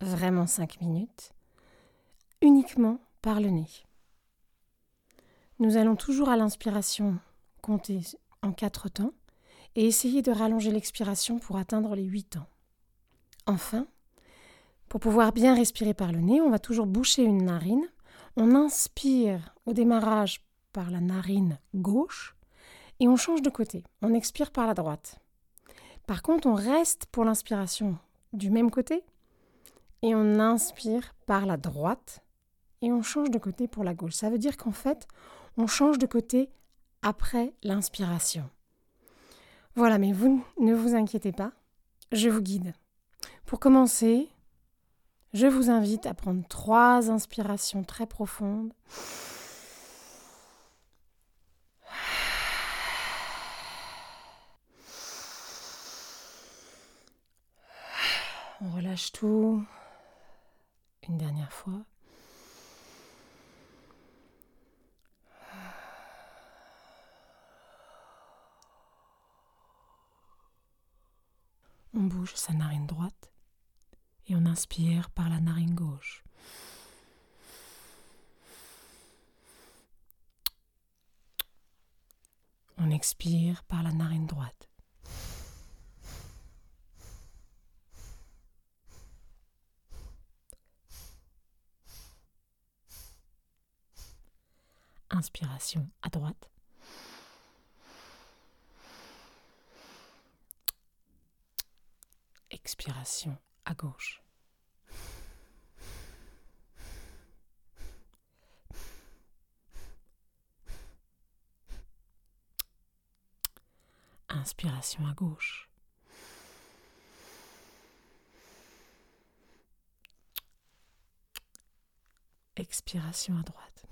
vraiment 5 minutes, uniquement par le nez. Nous allons toujours à l'inspiration compter en 4 temps et essayer de rallonger l'expiration pour atteindre les 8 temps. Enfin, pour pouvoir bien respirer par le nez, on va toujours boucher une narine. On inspire au démarrage par la narine gauche et on change de côté. On expire par la droite. Par contre, on reste pour l'inspiration du même côté et on inspire par la droite et on change de côté pour la gauche. Ça veut dire qu'en fait, on change de côté après l'inspiration. Voilà, mais vous ne vous inquiétez pas, je vous guide. Pour commencer, je vous invite à prendre trois inspirations très profondes. On relâche tout. Une dernière fois. On bouge sa narine droite et on inspire par la narine gauche. On expire par la narine droite. Inspiration à droite. Expiration à gauche. Inspiration à gauche. Expiration à droite.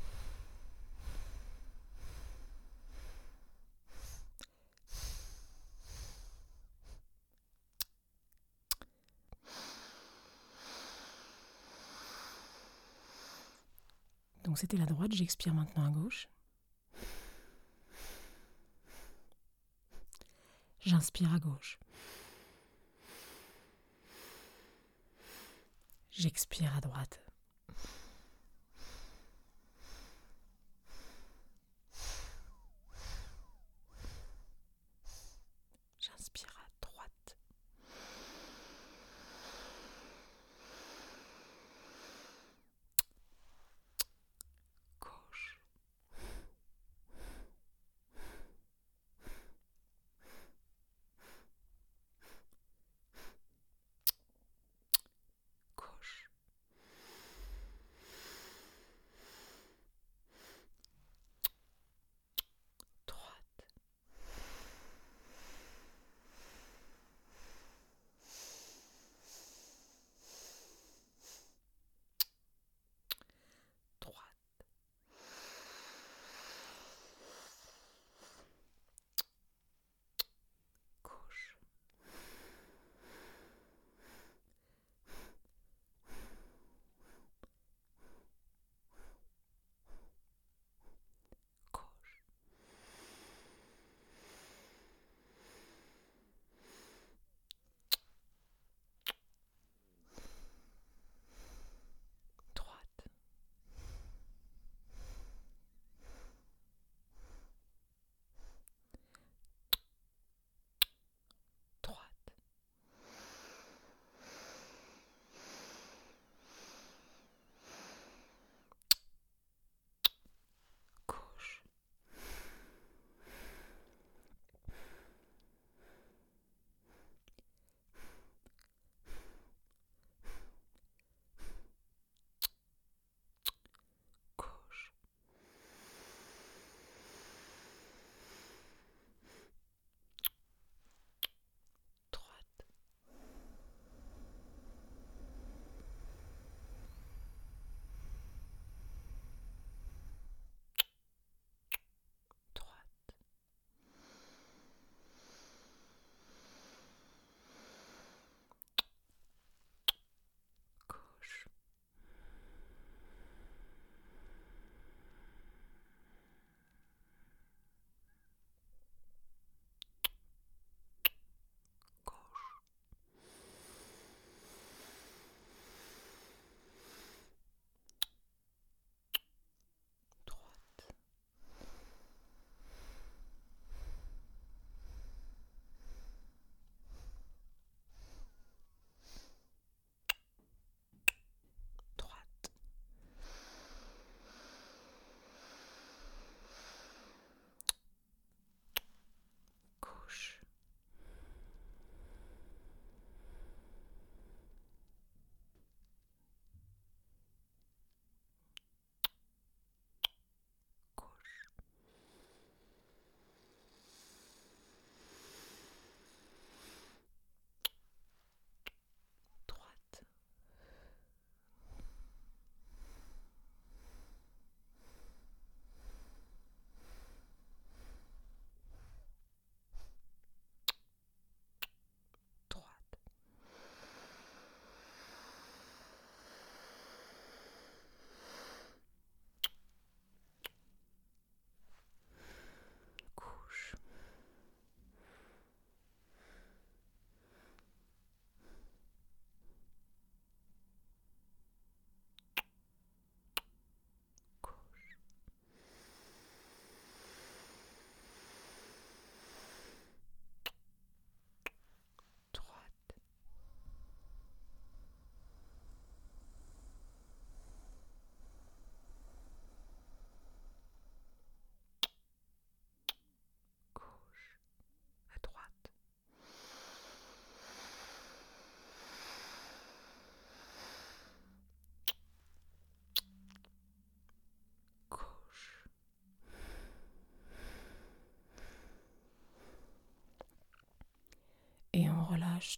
Donc c'était la droite, j'expire maintenant à gauche. J'inspire à gauche. J'expire à droite.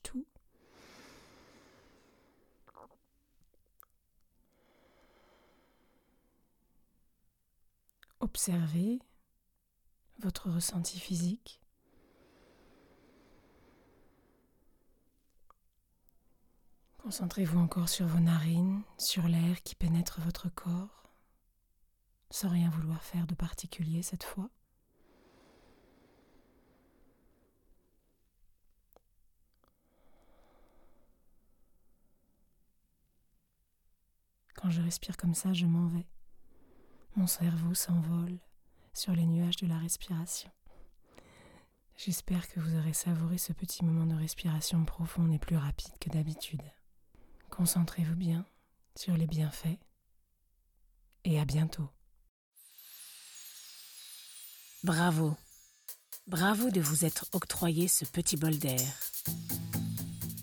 Tout. Observez votre ressenti physique. Concentrez-vous encore sur vos narines, sur l'air qui pénètre votre corps, sans rien vouloir faire de particulier cette fois. Quand je respire comme ça, je m'en vais. Mon cerveau s'envole sur les nuages de la respiration. J'espère que vous aurez savouré ce petit moment de respiration profonde et plus rapide que d'habitude. Concentrez-vous bien sur les bienfaits et à bientôt. Bravo. Bravo de vous être octroyé ce petit bol d'air.